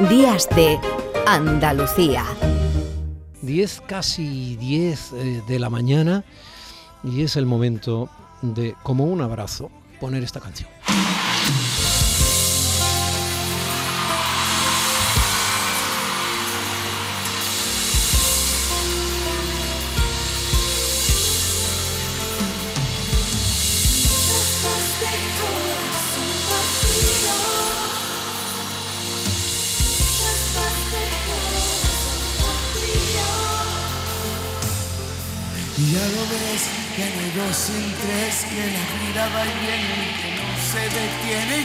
Días de Andalucía. 10, casi 10 eh, de la mañana y es el momento de, como un abrazo, poner esta canción. Que la vida va y viene, que no se detiene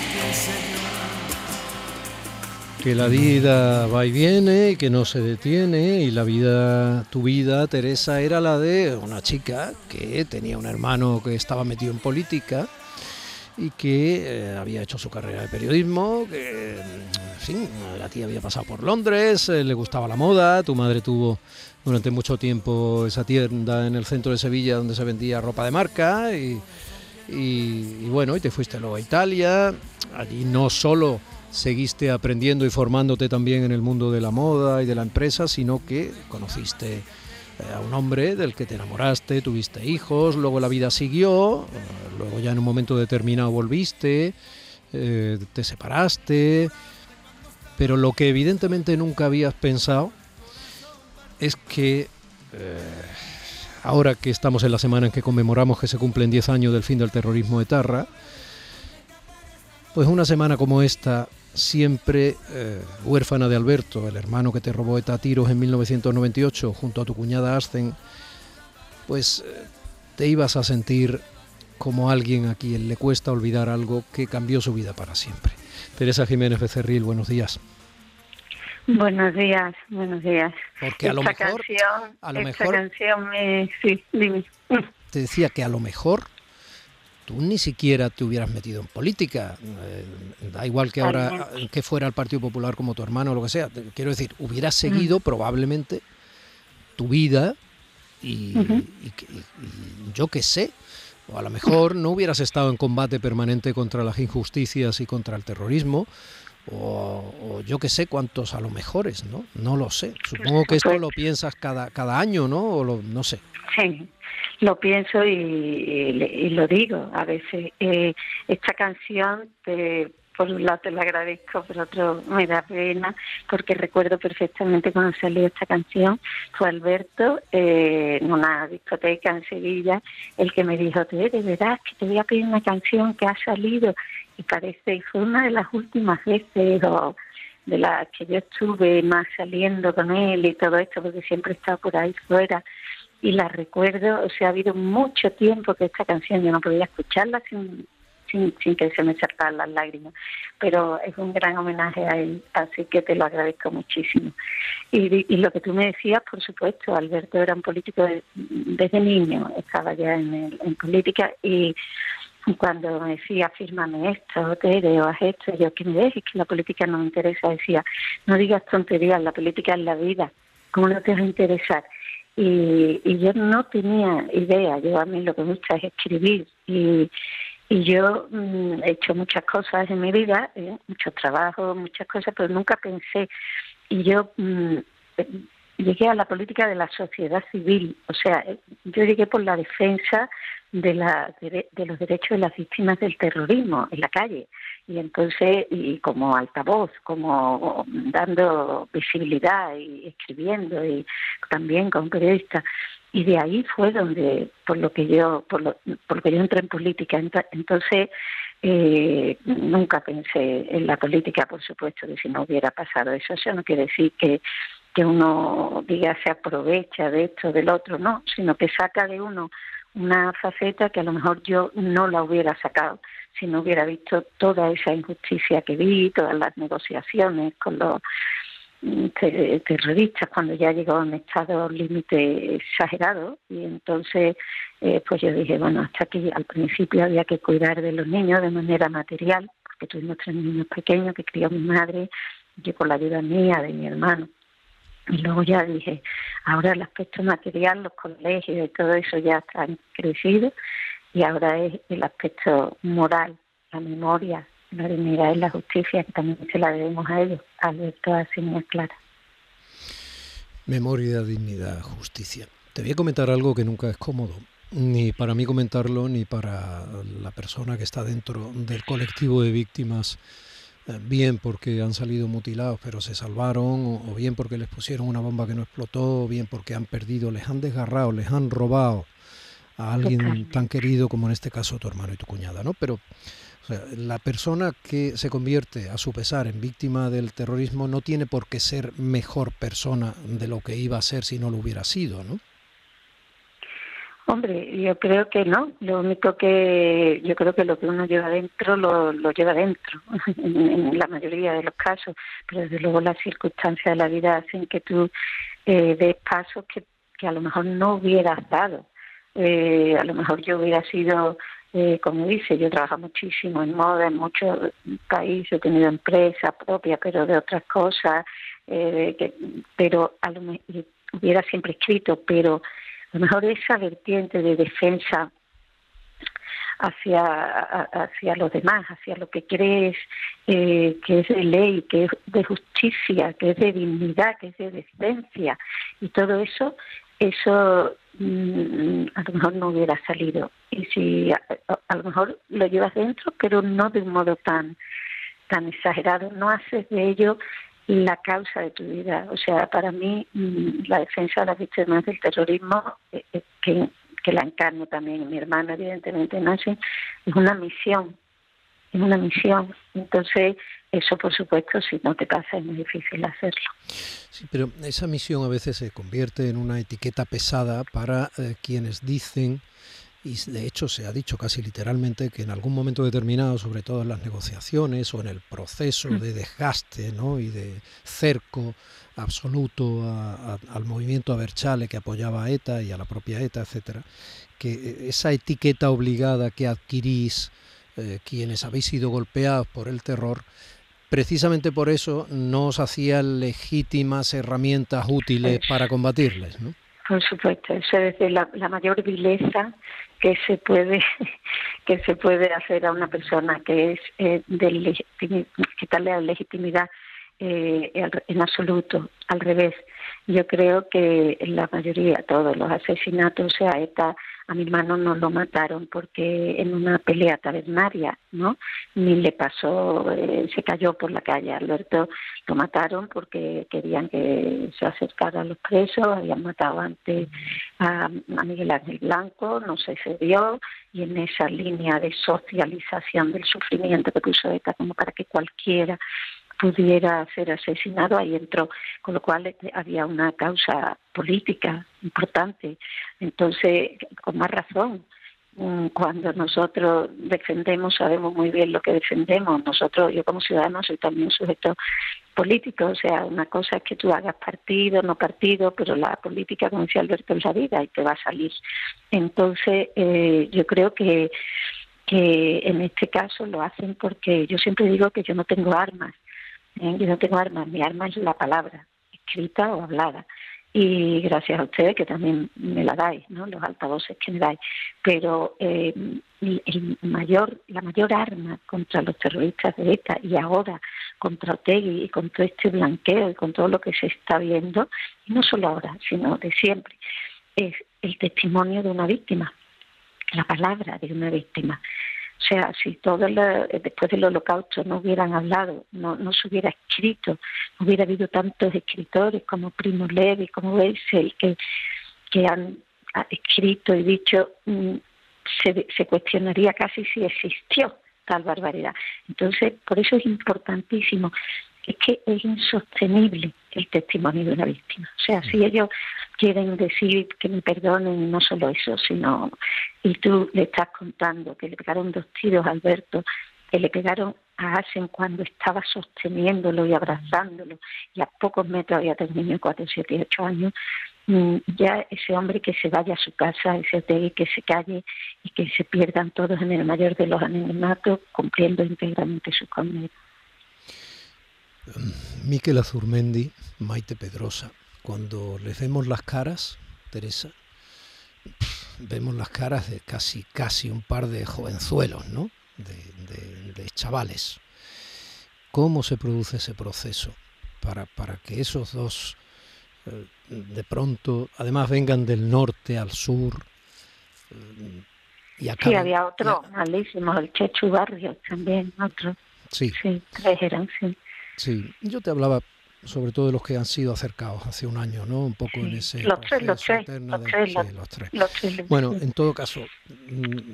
que Que la vida va y viene que no se detiene y la vida, tu vida, Teresa, era la de una chica que tenía un hermano que estaba metido en política y que eh, había hecho su carrera de periodismo, que, en fin, la tía había pasado por Londres, eh, le gustaba la moda, tu madre tuvo durante mucho tiempo esa tienda en el centro de Sevilla donde se vendía ropa de marca y, bueno, y te fuiste luego a Italia, allí no solo seguiste aprendiendo y formándote también en el mundo de la moda y de la empresa, sino que conociste eh, a un hombre del que te enamoraste, tuviste hijos, luego la vida siguió, eh, luego ya en un momento determinado volviste, eh, te separaste, pero lo que evidentemente nunca habías pensado es que eh, ahora que estamos en la semana en que conmemoramos que se cumplen 10 años del fin del terrorismo de Tarra, pues una semana como esta, siempre eh, huérfana de Alberto, el hermano que te robó ETA tiros en 1998 junto a tu cuñada Ascen, pues eh, te ibas a sentir como alguien a quien le cuesta olvidar algo que cambió su vida para siempre. Teresa Jiménez Becerril, buenos días. Buenos días, buenos días. Porque a lo esta mejor, canción, a lo esta mejor- canción me, sí, dime. te decía que a lo mejor tú ni siquiera te hubieras metido en política. Eh, da igual que ahora que fuera el Partido Popular como tu hermano o lo que sea. Quiero decir, hubieras seguido probablemente tu vida y, Ujú. y y- y yo qué sé. O a lo mejor no hubieras estado en combate permanente contra las injusticias y contra el terrorismo. O, o yo qué sé cuántos a lo mejores, ¿no? No lo sé. Supongo que esto lo piensas cada, cada año, ¿no? O lo, no sé. Sí, lo pienso y, y- y lo digo a veces. Eh, esta canción, te- por un lado te la agradezco, por otro me da pena, porque recuerdo perfectamente cuando salió esta canción, fue Alberto eh, en una discoteca en Sevilla el que me dijo, te de verdad que te voy a pedir una canción que ha salido y parece, y fue una de las últimas veces o de las que yo estuve más saliendo con él y todo esto, porque siempre he estado por ahí fuera y la recuerdo, o sea, ha habido mucho tiempo que esta canción yo no podía escucharla sin, sin, sin que se me saltaran las lágrimas, pero es un gran homenaje a él, así que te lo agradezco muchísimo. Y, lo que tú me decías, por supuesto, Alberto era un político de- desde niño, estaba ya en, el- en política y cuando me decía, fírmame esto, Tere, o haz esto, yo que me dejes, que la política no me interesa, decía, no digas tonterías, la política es la vida, ¿cómo no te va a interesar? Y, yo no tenía idea, yo a mí lo que me gusta es escribir y, yo mm, he hecho muchas cosas en mi vida, eh, muchos trabajos, muchas cosas, pero nunca pensé, y yo mm, llegué a la política de la sociedad civil, o sea, eh, yo llegué por la defensa de, la, de, los derechos de las víctimas del terrorismo en la calle. Y entonces y como altavoz como dando visibilidad y escribiendo y también como periodista. Y de ahí fue donde por lo que yo por lo, por lo que yo entré en política. Ent- entonces eh, nunca pensé en la política por supuesto que si no hubiera pasado eso. Eso no quiere decir que que uno diga se aprovecha de esto del otro no sino que saca de uno una faceta que a lo mejor yo no la hubiera sacado si no hubiera visto toda esa injusticia que vi, todas las negociaciones con los mm, te- terroristas cuando ya llegó a un estado límite exagerado y entonces eh, pues yo dije bueno hasta aquí al principio había que cuidar de los niños de manera material porque tuvimos tres niños pequeños que crió mi madre yo con la ayuda mía de mi hermano y luego ya dije, ahora el aspecto material, los colegios y todo eso ya están crecidos y ahora es el aspecto moral, la memoria la dignidad y la justicia, que también se la debemos a ellos, Alberto así muy clara. Memoria, dignidad, justicia. Te voy a comentar algo que nunca es cómodo, ni para mí comentarlo, ni para la persona que está dentro del colectivo de víctimas, bien porque han salido mutilados pero se salvaron, o bien porque les pusieron una bomba que no explotó, o bien porque han perdido, les han desgarrado, les han robado a alguien tan querido como en este caso tu hermano y tu cuñada, ¿no? Pero la persona que se convierte a su pesar en víctima del terrorismo no tiene por qué ser mejor persona de lo que iba a ser si no lo hubiera sido, ¿no? Hombre, yo creo que no. Lo único que yo creo que lo que uno lleva dentro lo, lleva dentro, en, la mayoría de los casos. Pero desde luego las circunstancias de la vida hacen que tú eh, des pasos que, que a lo mejor no hubieras dado. Eh, a lo mejor yo hubiera sido eh, como dice, yo trabajo muchísimo en moda, en muchos países, he tenido empresa propia, pero de otras cosas, eh, que, pero a lo, hubiera siempre escrito, pero a lo mejor esa vertiente de defensa hacia, hacia los demás, hacia lo que crees eh, que es de ley, que es de justicia, que es de dignidad, que es de decencia, y todo eso, eso mm, a lo mejor no hubiera salido. Y si a, lo mejor lo llevas dentro, pero no de un modo tan, tan exagerado, no haces de ello la causa de tu vida. O sea, para mí mm, la defensa de las víctimas del terrorismo, eh, eh, que, que la encarno también, mi hermano evidentemente nace, es una misión, es una misión. Entonces, eso por supuesto, si no te pasa, es muy difícil hacerlo. Sí, pero esa misión a veces se convierte en una etiqueta pesada para eh, quienes dicen y de hecho se ha dicho casi literalmente que en algún momento determinado, sobre todo en las negociaciones o en el proceso mm. de desgaste ¿no? y de cerco absoluto al movimiento Aberchale que apoyaba a ETA y a la propia ETA, etcétera, que esa etiqueta obligada que adquirís eh, quienes habéis sido golpeados por el terror, precisamente por eso no os hacía legítimas herramientas útiles para combatirles, ¿no? Por supuesto, eso es la, mayor vileza que se puede que se puede hacer a una persona, que es eh, de quitarle la legitimidad eh, en absoluto, al revés. Yo creo que la mayoría, todos los asesinatos, o sea, ETA a mi hermano no lo mataron porque en una pelea tabernaria, ¿no? Ni le pasó, eh, se cayó por la calle. Alberto lo mataron porque querían que se acercara a los presos, habían matado antes a, Miguel Ángel Blanco, no se cedió, y en esa línea de socialización del sufrimiento que puso ETA como para que cualquiera pudiera ser asesinado, ahí entró, con lo cual este, había una causa política importante. Entonces, con más razón, mm, cuando nosotros defendemos, sabemos muy bien lo que defendemos. Nosotros, yo como ciudadano, soy también sujeto político, o sea, una cosa es que tú hagas partido, no partido, pero la política, como decía Alberto, es la vida y te va a salir. Entonces, eh, yo creo que que en este caso lo hacen porque yo siempre digo que yo no tengo armas, Yo no tengo armas, mi arma es la palabra, escrita o hablada. Y gracias a ustedes que también me la dais, ¿no? los altavoces que me dais. Pero eh, el mayor, la mayor arma contra los terroristas de ETA y ahora contra Otegui y contra este blanqueo y con todo lo que se está viendo, y no solo ahora, sino de siempre, es el testimonio de una víctima, la palabra de una víctima. O sea, si todo después del holocausto no hubieran hablado, no, no se hubiera escrito, no hubiera habido tantos escritores como Primo Levi, como Weissel, que, que han escrito y dicho, mm, se, se cuestionaría casi si existió tal barbaridad. Entonces, por eso es importantísimo es que es insostenible el testimonio de una víctima. O sea, si ellos quieren decir que me perdonen, no solo eso, sino, y tú le estás contando que le pegaron dos tiros a Alberto, que le pegaron a Asen cuando estaba sosteniéndolo y abrazándolo, y a pocos metros había tenido niño de 4, 7 y 8 años, mm, ya ese hombre que se vaya a su casa, ese hotel que se calle y que se pierdan todos en el mayor de los anonimatos, cumpliendo íntegramente su condena. Miquel Azurmendi, Maite Pedrosa, cuando les vemos las caras, Teresa, vemos las caras de casi, casi un par de jovenzuelos, ¿no? de, chavales. ¿Cómo se produce ese proceso para, para que esos dos eh, de pronto, además vengan del norte al sur? Eh, y sí, había otro malísimo, el Chechu Barrio también, otro. Sí. Sí, tres eran, sí. Sí, yo te hablaba sobre todo de los que han sido acercados hace un año, ¿no? Un poco en ese los tres, los tres, los, tres. Bueno, en todo caso, mm,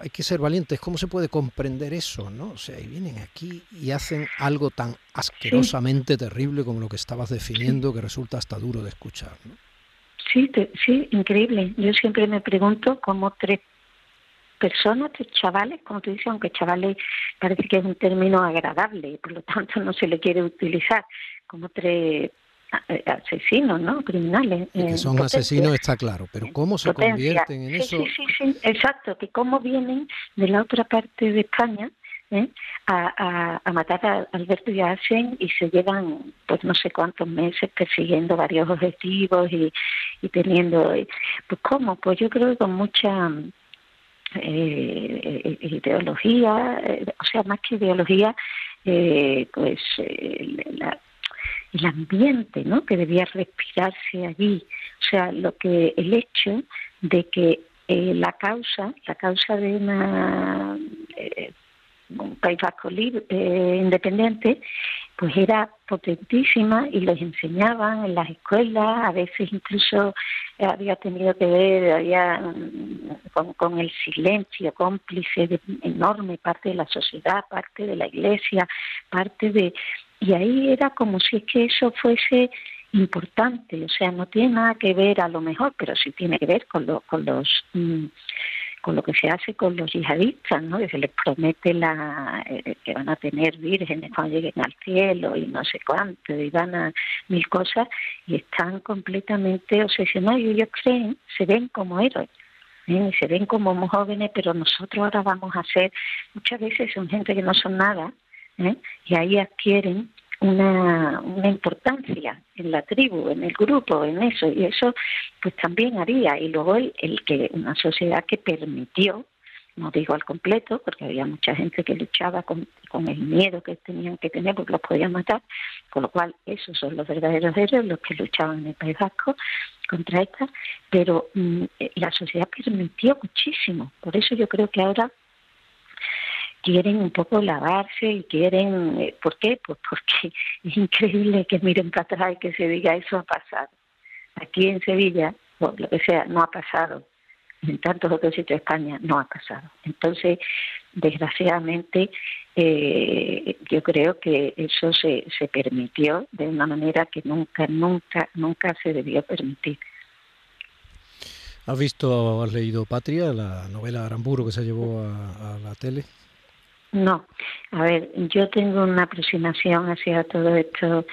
hay que ser valientes. ¿Cómo se puede comprender eso, no? O sea, y vienen aquí y hacen algo tan asquerosamente terrible como lo que estabas definiendo, que resulta hasta duro de escuchar, ¿no? Sí, sí, increíble. Yo siempre me pregunto cómo tres personas, tres chavales, como tú dices, aunque chavales parece que es un término agradable, por lo tanto no se le quiere utilizar, como tres eh, asesinos, ¿no? Criminales. que son asesinos está claro, pero ¿cómo se convierten en eso? Sí, sí, sí, exacto, que cómo vienen de la otra parte de España ¿eh? a, a, matar a Alberto Yacen y se llevan, pues no sé cuántos meses persiguiendo varios objetivos y, y teniendo, pues ¿cómo? Pues yo creo que con mucha eh, ideología, o sea, más que ideología, pues la, el ambiente ¿no? que debía respirarse allí. O sea, lo que el hecho de que eh, la causa, la causa de una, eh, un País Vasco libre, eh, independiente, pues era potentísima y les enseñaban en las escuelas, a veces incluso había tenido que ver había, mm, con, el silencio cómplice de enorme parte de la sociedad, parte de la iglesia, parte de, y ahí era como si es que eso fuese importante, o sea, no tiene nada que ver a lo mejor, pero sí tiene que ver con, lo, con los mm, con lo que se hace con los yihadistas, ¿no? Que se les promete la, eh, que van a tener vírgenes cuando lleguen al cielo y no sé cuánto, y van a mil cosas, y están completamente obsesionados y ellos creen, se ven como héroes. ¿eh? se ven como jóvenes, pero nosotros ahora vamos a ser, muchas veces son gente que no son nada, ¿eh? y ahí adquieren una, importancia en la tribu, en el grupo, en eso, y eso pues también haría, y luego el, el que una sociedad que permitió, no digo al completo, porque había mucha gente que luchaba con, con el miedo que tenían que tener porque los podían matar, con lo cual esos son los verdaderos héroes, los que luchaban en el País Vasco contra esta, pero mm, la sociedad permitió muchísimo, por eso yo creo que ahora quieren un poco lavarse y quieren, eh, ¿por qué? Pues porque es increíble que miren para atrás y que se diga eso ha pasado. Aquí en Sevilla, o lo que sea, no ha pasado. En tantos otros sitios de España no ha pasado. Entonces, desgraciadamente, eh, yo creo que eso se, se permitió de una manera que nunca, nunca, nunca se debió permitir. ¿Has visto, has leído Patria, la novela Aramburo que se llevó a la tele? No, a ver, yo tengo una aproximación hacia todo esto,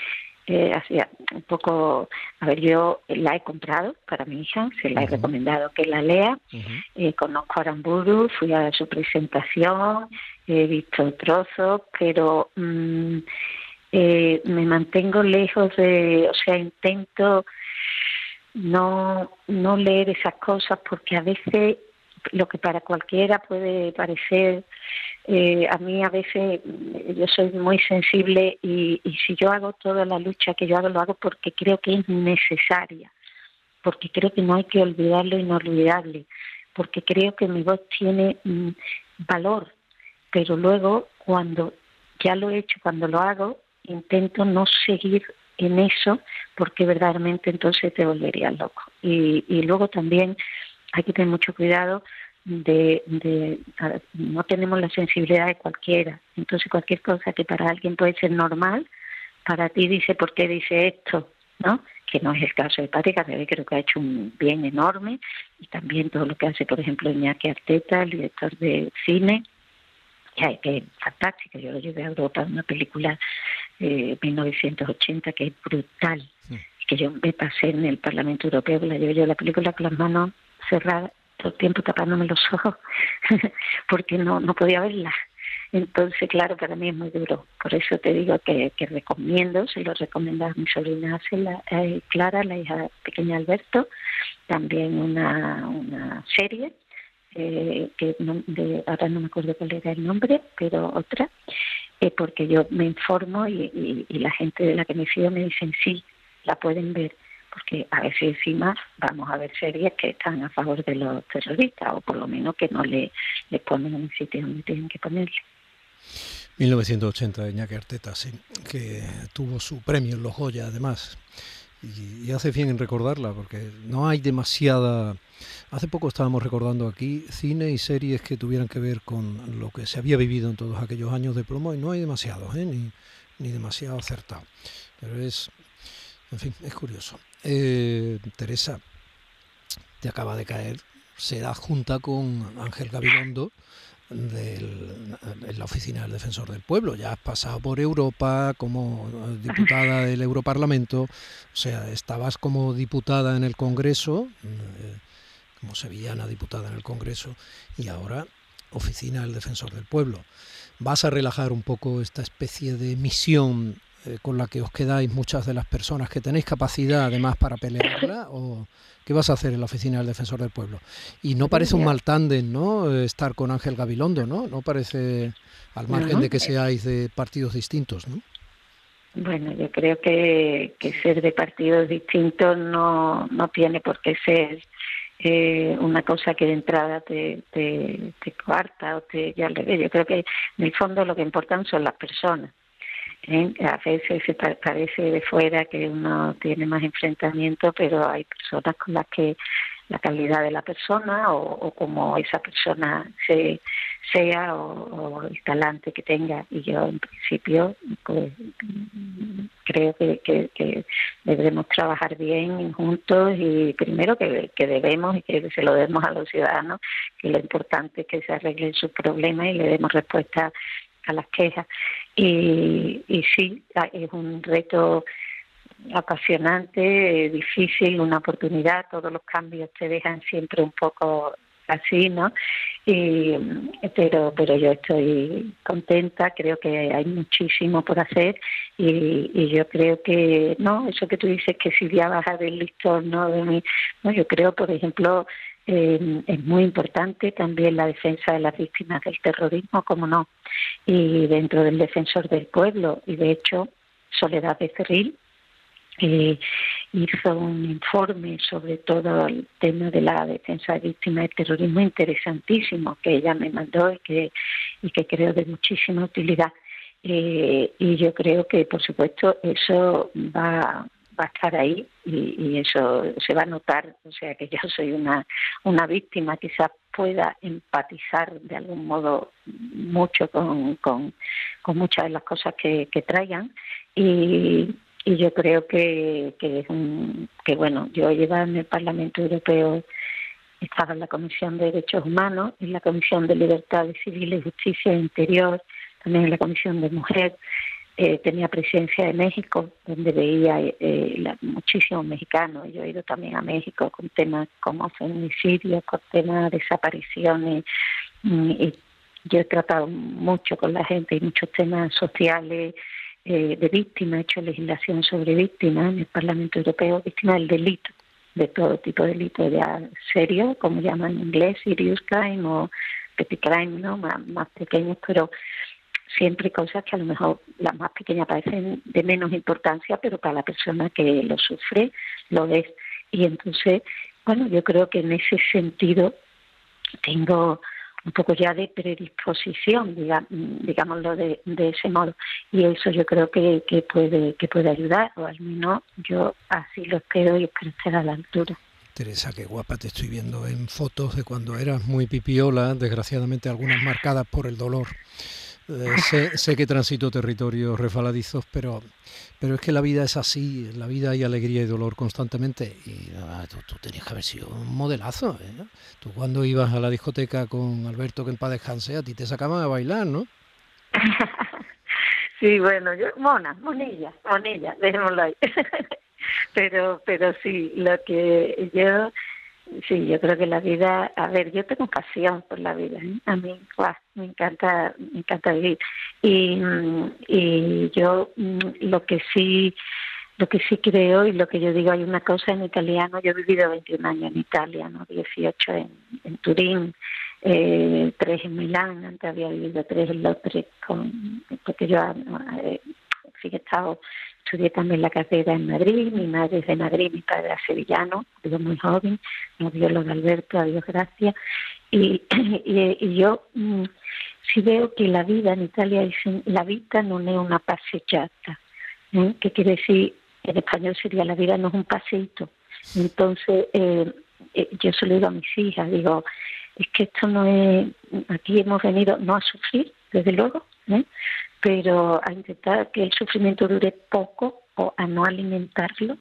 eh, hacia un poco, a ver, yo la he comprado para mi hija, se la he recomendado que la lea, eh, conozco a Aramburu, fui a su presentación, he visto trozos, pero mm, eh, me mantengo lejos de, o sea, intento no, no leer esas cosas porque a veces lo que para cualquiera puede parecer eh, a mí a veces mm, yo soy muy sensible y, si yo hago toda la lucha que yo hago, lo hago porque creo que es necesaria, porque creo que no hay que olvidarlo inolvidable, porque creo que mi voz tiene mm, valor, pero luego cuando ya lo he hecho, cuando lo hago, intento no seguir en eso porque verdaderamente entonces te volvería loco. Y, y luego también hay que tener mucho cuidado de, de no tenemos la sensibilidad de cualquiera. Entonces cualquier cosa que para alguien puede ser normal, para ti dice por qué dice esto, ¿no? Que no es el caso de Pati que creo que ha hecho un bien enorme y también todo lo que hace, por ejemplo, Iñaki Arteta, el director de cine, que es fantástico. Yo lo llevé a Europa, una película de 1980 que es brutal, que yo me pasé en el Parlamento Europeo, la llevé yo la película con las manos cerradas todo el tiempo tapándome los ojos porque no, no podía verla. Entonces, claro, para mí es muy duro. Por eso te digo que, que recomiendo, se lo recomiendo a mi sobrina eh, Clara, la hija pequeña Alberto, también una, una serie eh, que ahora no me acuerdo cuál era el nombre, pero otra, eh, porque yo me informo y, y, la gente de la que me fío me dicen sí, la pueden ver, porque a veces encima vamos a ver series que están a favor de los terroristas o por lo menos que no le, ponen en el sitio donde tienen que ponerle. 1980 de Iñaki Arteta, sí, que tuvo su premio en los Goya además. Y, hace bien en recordarla porque no hay demasiada... Hace poco estábamos recordando aquí cine y series que tuvieran que ver con lo que se había vivido en todos aquellos años de plomo y no hay demasiados, ¿eh? ni, ni demasiado acertado. Pero es, en fin, es curioso. Eh, Teresa, te acaba de caer, será junta con Ángel Gabilondo en la oficina del defensor del pueblo. Ya has pasado por Europa como diputada del Europarlamento, o sea, estabas como diputada en el Congreso, eh, como sevillana diputada en el Congreso, y ahora oficina del defensor del pueblo. ¿Vas a relajar un poco esta especie de misión eh, con la que os quedáis muchas de las personas que tenéis capacidad además para pelearla? ¿O qué vas a hacer en la oficina del defensor del pueblo? Y no parece un mal tándem, ¿no? Eh, estar con Ángel Gabilondo, ¿no? No parece, al margen de que seáis de partidos distintos, ¿no? Bueno, yo creo que, que ser de partidos distintos no, no tiene por qué ser eh, una cosa que de entrada te, te, te coarta o te ya le Yo creo que en el fondo lo que importan son las personas. ¿Eh? A veces se parece de fuera que uno tiene más enfrentamiento, pero hay personas con las que la calidad de la persona o, o como esa persona se, sea o, el talante que tenga. Y yo, en principio, pues creo que, que, debemos trabajar bien juntos y primero que, que debemos y que se lo demos a los ciudadanos, que lo importante es que se arreglen sus problemas y le demos respuesta a las quejas. Y, y sí, es un reto apasionante, difícil, una oportunidad, todos los cambios te dejan siempre un poco así, ¿no? Y, pero, pero yo estoy contenta, creo que hay muchísimo por hacer y, y yo creo que, no, eso que tú dices que si ya baja del listón, ¿no? De mí, no, yo creo, por ejemplo, eh, es muy importante también la defensa de las víctimas del terrorismo, como no, y dentro del defensor del pueblo, y de hecho, Soledad de Cerril eh, hizo un informe sobre todo el tema de la defensa de víctimas del terrorismo interesantísimo que ella me mandó y que, y que creo de muchísima utilidad. Eh, y yo creo que, por supuesto, eso va, va a estar ahí y, eso se va a notar. O sea, que yo soy una, una víctima, quizás pueda empatizar de algún modo mucho con, con, muchas de las cosas que, que traigan. Y, y yo creo que, que es un, que bueno, yo llevaba en el Parlamento Europeo, estaba en la Comisión de Derechos Humanos, en la Comisión de Libertades Civiles, Justicia e Interior, también en la Comisión de Mujer, eh, tenía presencia de México, donde veía eh, la, muchísimos mexicanos. Yo he ido también a México con temas como feminicidios, con temas de desapariciones. Mm, y yo he tratado mucho con la gente y muchos temas sociales, eh, de víctimas, he hecho legislación sobre víctimas en el Parlamento Europeo, víctimas del delito, de todo tipo de delito, ya serio, como llaman en inglés, serious crime o petty crime, ¿no? más pequeños, pero siempre cosas que a lo mejor las más pequeñas parecen de menos importancia, pero para la persona que lo sufre lo es. Y entonces, bueno, yo creo que en ese sentido tengo un poco ya de predisposición, digámoslo de, de ese modo. Y eso yo creo que, que, puede, que puede ayudar, o al menos yo así lo espero y espero estar a la altura. Teresa, qué guapa te estoy viendo en fotos de cuando eras muy pipiola, desgraciadamente algunas marcadas por el dolor. Eh, sé, que transito territorios refaladizos, pero, pero es que la vida es así, la vida hay alegría y dolor constantemente. Y ah, tú, tenías que haber sido un modelazo. ¿eh? Tú cuando ibas a la discoteca con Alberto, que en paz a ti te sacaban a bailar, ¿no? sí, bueno, yo, mona, monilla, monilla, dejémoslo ahí. pero, pero sí, lo que yo Sí, yo creo que la vida, a ver, yo tengo pasión por la vida, ¿eh? a mí me encanta, me encanta vivir y, y yo mm, lo que sí lo que sí creo y lo que yo digo, hay una cosa en italiano, yo he vivido 21 años en Italia, ¿no? 18 en, en Turín, eh, tres en Milán, antes había vivido tres en Londres, con, porque yo eh, sí que he estado, estudié también la carrera en Madrid, mi madre es de Madrid, mi padre es sevillano, digo muy joven, nos dio lo de Alberto, a Dios gracias, y, yo mm, sí veo que la vida en Italia dicen la vida no es una passeggiata, ¿eh? que quiere decir en español sería la vida no es un paseíto. Entonces, eh, eh, yo se lo digo a mis hijas, digo, es que esto no es, aquí hemos venido no a sufrir, desde luego, ¿eh? Pero a intentar que el sufrimiento dure poco o a no alimentarlo,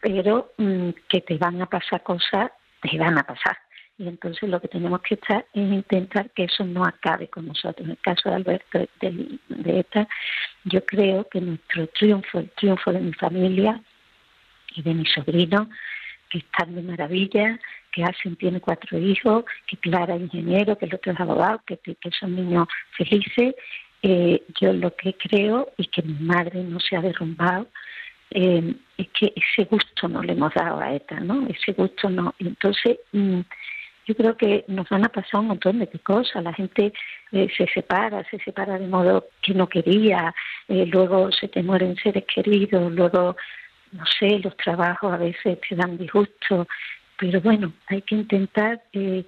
pero mm, que te van a pasar cosas, te van a pasar. Y entonces lo que tenemos que estar es intentar que eso no acabe con nosotros. En el caso de Alberto, de, de esta, yo creo que nuestro triunfo, el triunfo de mi familia y de mi sobrino, que están de maravilla, que Asen tiene cuatro hijos, que Clara es ingeniero, que el otro es abogado, que son niños felices. Eh, yo lo que creo y que mi madre no se ha derrumbado eh, es que ese gusto no le hemos dado a ETA, ¿no? Ese gusto no. Entonces, mm, yo creo que nos van a pasar un montón de cosas. La gente eh, se separa, se separa de modo que no quería, eh, luego se te mueren seres queridos, luego, no sé, los trabajos a veces te dan disgusto, pero bueno, hay que intentar eh,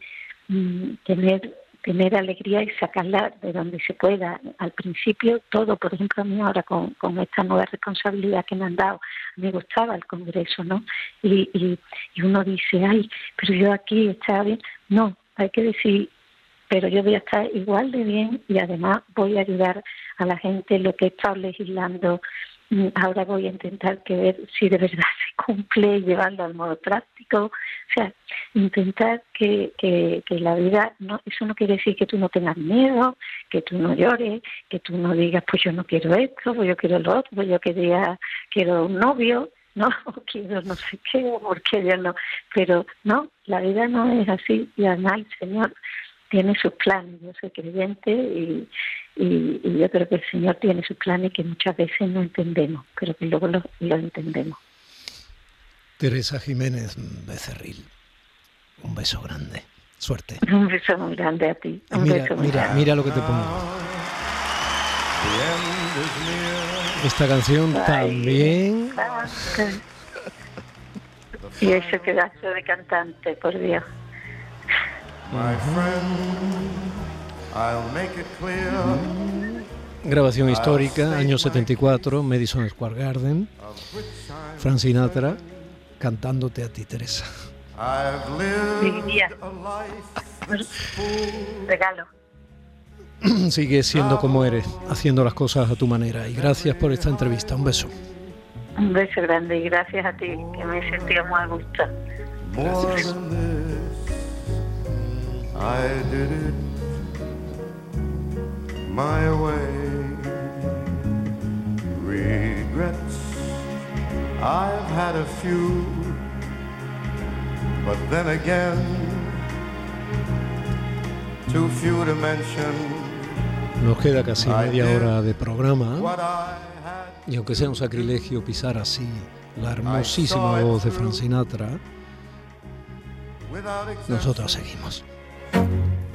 mm, tener tener alegría y sacarla de donde se pueda. Al principio todo, por ejemplo a mí ahora con, con esta nueva responsabilidad que me han dado, me gustaba el Congreso, ¿no? Y, y, y uno dice, ay, pero yo aquí estaba bien. No, hay que decir, pero yo voy a estar igual de bien y además voy a ayudar a la gente lo que he estado legislando ahora voy a intentar que ver si de verdad se cumple y llevarlo al modo práctico. O sea, intentar que, que, que, la vida, no eso no quiere decir que tú no tengas miedo, que tú no llores, que tú no digas, pues yo no quiero esto, pues yo quiero lo otro, pues yo quería, quiero un novio, no, o quiero no sé qué, porque yo no. Pero no, la vida no es así y además Señor tiene sus planes. Yo soy creyente y, y, y, yo creo que el Señor tiene sus planes que muchas veces no entendemos, pero que luego lo, lo entendemos. Teresa Jiménez Becerril, un beso grande. Suerte. Un beso muy grande a ti. Un mira, beso mira, grande. mira lo que te pongo. Esta canción Ay, también. Y ese pedazo de cantante, por Dios. Grabación histórica, año 74, Madison Square Garden. Frank Sinatra cantándote a ti, Teresa. I've lived Diría, a life regalo. Sigue siendo como eres, haciendo las cosas a tu manera. Y gracias por esta entrevista. Un beso. Un beso grande y gracias a ti, que me he sentido muy a gusto. this. I did it my way. Regrets, I've had a few, but then again, too few to mention Nos queda casi media hora de programa. Y aunque sea un sacrilegio pisar así la hermosísima voz de Without nosotros seguimos.